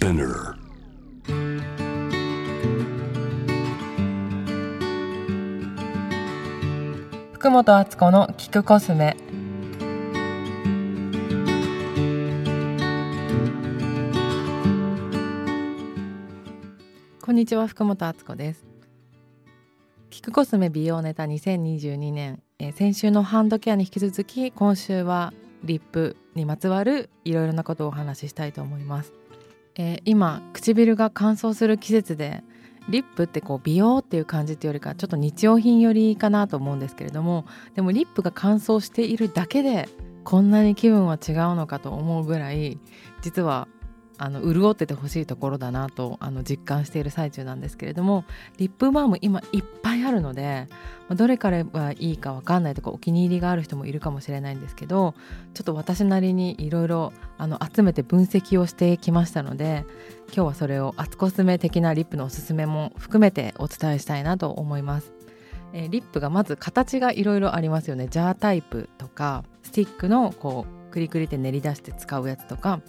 Spinner. 福本敦子の聞くコスメこんにちは福本敦子です聞くコスメ美容ネタ2022年、えー先週のハンドケアに引き続き今週はリップにまつわるいろいろなことをお話ししたいと思います、えー今唇が乾燥する季節でリップってこう美容っていう感じっていうよりかちょっと日用品寄りかなと思うんですけれどもでもリップが乾燥しているだけでこんなに気分は違うのかと思うぐらい実はあの潤っててほしいところだなとあの実感している最中なんですけれどもリップバーム今いっぱいあるのでどれからがいいかわかんないとかお気に入りがある人もいるかもしれないんですけどちょっと私なりにいろいろ集めて分析をしてきましたので今日はそれをアツコスメ的なリップのおすすめも含めてお伝えしたいなと思います。えリップがまず形がいろいろありますよねジャータイプとかスティックのこうクリクリって練り出して使うやつとか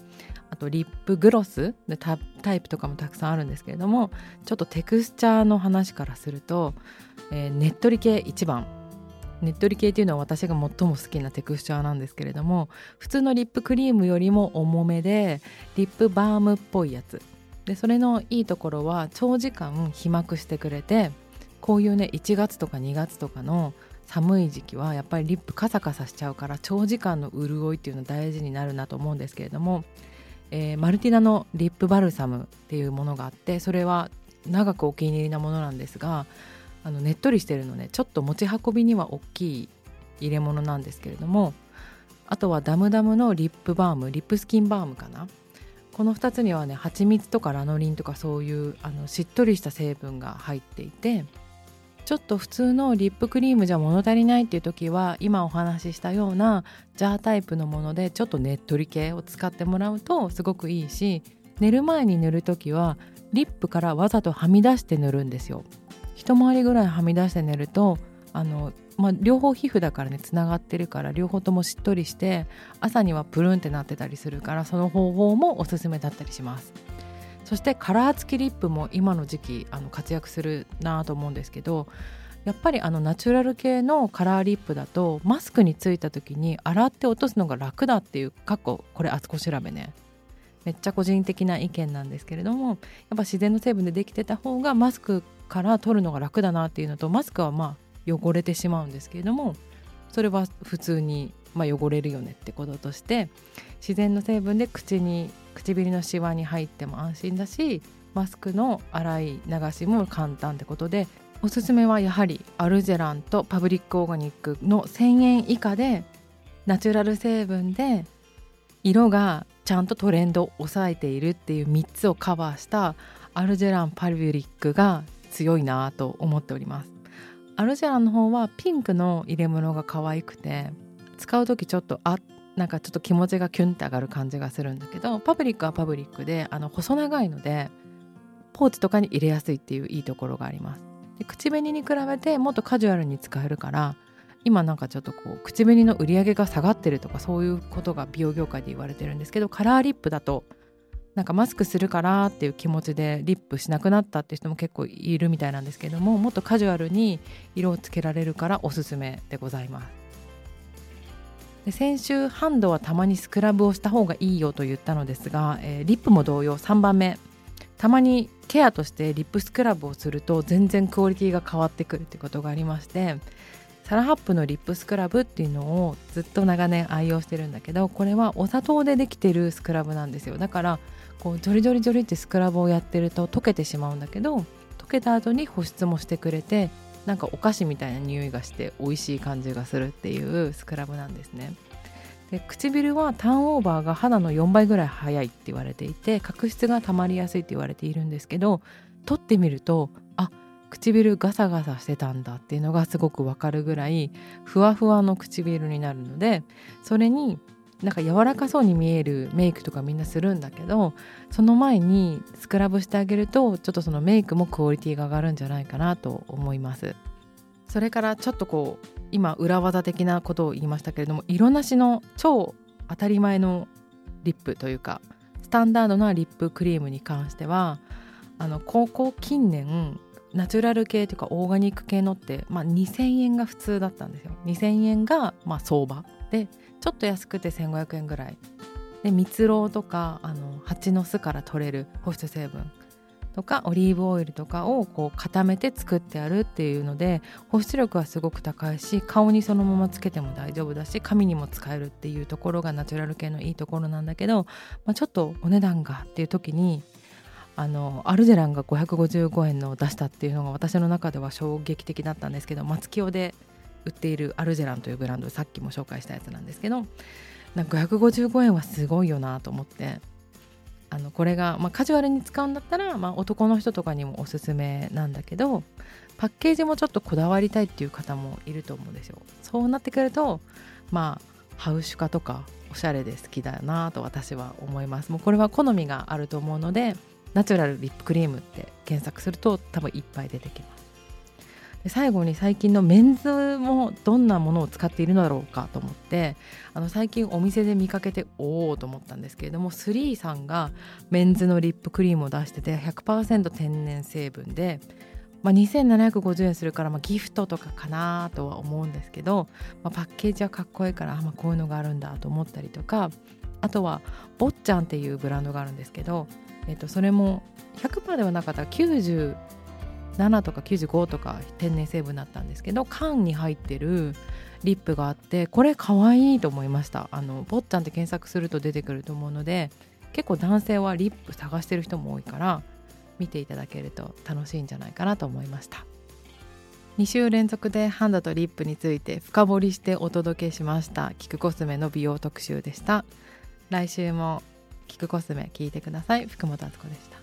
あとリップグロスでタイプとかもたくさんあるんですけれどもちょっとテクスチャーの話からすると、えーねっとり系1番。ねっとり系っていうのは私が最も好きなテクスチャーなんですけれども普通のリップクリームよりも重めでリップバームっぽいやつ。でそれのいいところは長時間被膜してくれてこういうね1月とか2月とかの寒い時期はやっぱりリップカサカサしちゃうから長時間の潤いっていうの大事になるなと思うんですけれども、えーマルティナのリップバルサムっていうものがあってそれは長くお気に入りなものなんですがあのねっとりしてるのでちょっと持ち運びには大きい入れ物なんですけれどもあとはダムダムのリップバームリップスキンバームかな。この2つにはね蜂蜜とかラノリンとかそういうあのしっとりした成分が入っていてちょっと普通のリップクリームじゃ物足りないっていう時は今お話ししたようなジャータイプのものでちょっとねっとり系を使ってもらうとすごくいいし寝る前に塗る時はリップからわざとはみ出して塗るんですよ。一回りぐらいはみ出して寝るとあの、まあ、両方皮膚だからねつながってるから両方ともしっとりして朝にはプルンってなってたりするからその方法もおすすめだったりします。そしてカラー付きリップも今の時期あの活躍するなと思うんですけどやっぱりあのナチュラル系のカラーリップだとマスクについた時に洗って落とすのが楽だっていう過去これあつこ調べね。めっちゃ個人的な意見なんですけれどもやっぱ自然の成分でできてた方がマスクから取るのが楽だなっていうのとマスクはまあ汚れてしまうんですけれどもそれは普通に、まあ、汚れるよねってこととして自然の成分で口に唇のシワに入っても安心だしマスクの洗い流しも簡単ってことでおすすめはやはりアルジェランとパブリックオーガニックの1000円以下でナチュラル成分で色がちゃんとトレンドを抑えているっていう3つをカバーしたアルジェランパブリックが強いなと思っております。アルジェランの方はピンクの入れ物が可愛くて使う時ちょっとあなんかちょっと気持ちがキュンって上がる感じがするんだけどパブリックはパブリックであの細長いのでポーチとかに入れやすいっていういいところがあります。で口紅に比べてもっとカジュアルに使えるから今なんかちょっとこう口紅の売り上げが下がってるとかそういうことが美容業界で言われてるんですけどカラーリップだとなんかマスクするからっていう気持ちでリップしなくなったって人も結構いるみたいなんですけどももっとカジュアルに色をつけられるからおすすめでございます。で先週ハンドはたまにスクラブをした方がいいよと言ったのですが、えーリップも同様3番目。たまにケアとしてリップスクラブをすると全然クオリティが変わってくるってことがありましてサラハップのリップスクラブっていうのをずっと長年愛用してるんだけどこれはお砂糖でできてるスクラブなんですよ。だからこうジョリジョリジョリってスクラブをやってると溶けてしまうんだけど溶けた後に保湿もしてくれてなんかお菓子みたいな匂いがして美味しい感じがするっていうスクラブなんですね。で唇はターンオーバーが肌の4倍ぐらい早いって言われていて角質が溜まりやすいって言われているんですけど取ってみるとあ唇ガサガサしてたんだっていうのがすごくわかるぐらいふわふわの唇になるのでそれになんか柔らかそうに見えるメイクとかみんなするんだけどその前にスクラブしてあげるとちょっとそのメイクもクオリティが上がるんじゃないかなと思います。それからちょっとこう今裏技的なことを言いましたけれども色なしの超当たり前のリップというかスタンダードなリップクリームに関してはあのここ近年ナチュラル系というかオーガニック系のって、まあ、2,000円が普通だったんですよ。2,000円がまあ相場。でちょっと安くて1,500円ぐらい。で蜜ろうとかあの蜂の巣から取れる保湿成分とかオリーブオイルとかをこう固めて作ってあるっていうので保湿力はすごく高いし顔にそのままつけても大丈夫だし髪にも使えるっていうところがナチュラル系のいいところなんだけど、まあ、ちょっとお値段がっていう時にあのアルジェランが555円のを出したっていうのが私の中では衝撃的だったんですけど松清で売っているアルジェランというブランドさっきも紹介したやつなんですけどなんか555円はすごいよなと思ってあのこれが、まあ、カジュアルに使うんだったら、まあ、男の人とかにもおすすめなんだけどパッケージもちょっとこだわりたいっていう方もいると思うんですよ。そうなってくるとまあハウシュ化とかおしゃれで好きだなと私は思います。もうこれは好みがあると思うのでナチュラルリップクリームって検索すると多分いっぱい出てきます。で最後に最近のメンズもどんなものを使っているのだろうかと思ってあの最近お店で見かけておおと思ったんですけれどもスリーさんがメンズのリップクリームを出してて100%天然成分で、まあ、2750円するから、まあ、ギフトとかかなとは思うんですけど、まあ、パッケージはかっこいいから、まあ、こういうのがあるんだと思ったりとかあとはボッチャンっていうブランドがあるんですけど、えっと、それも100%ではなかったら90 7とか95とか天然成分だったんですけど缶に入ってるリップがあってこれ可愛いと思いました。あのボッチャンって検索すると出てくると思うので結構男性はリップ探してる人も多いから見ていただけると楽しいんじゃないかなと思いました。2週連続でハンドとリップについて深掘りしてお届けしました。キクコスメの美容特集でした。来週もキクコスメ聞いてください。福本敦子でした。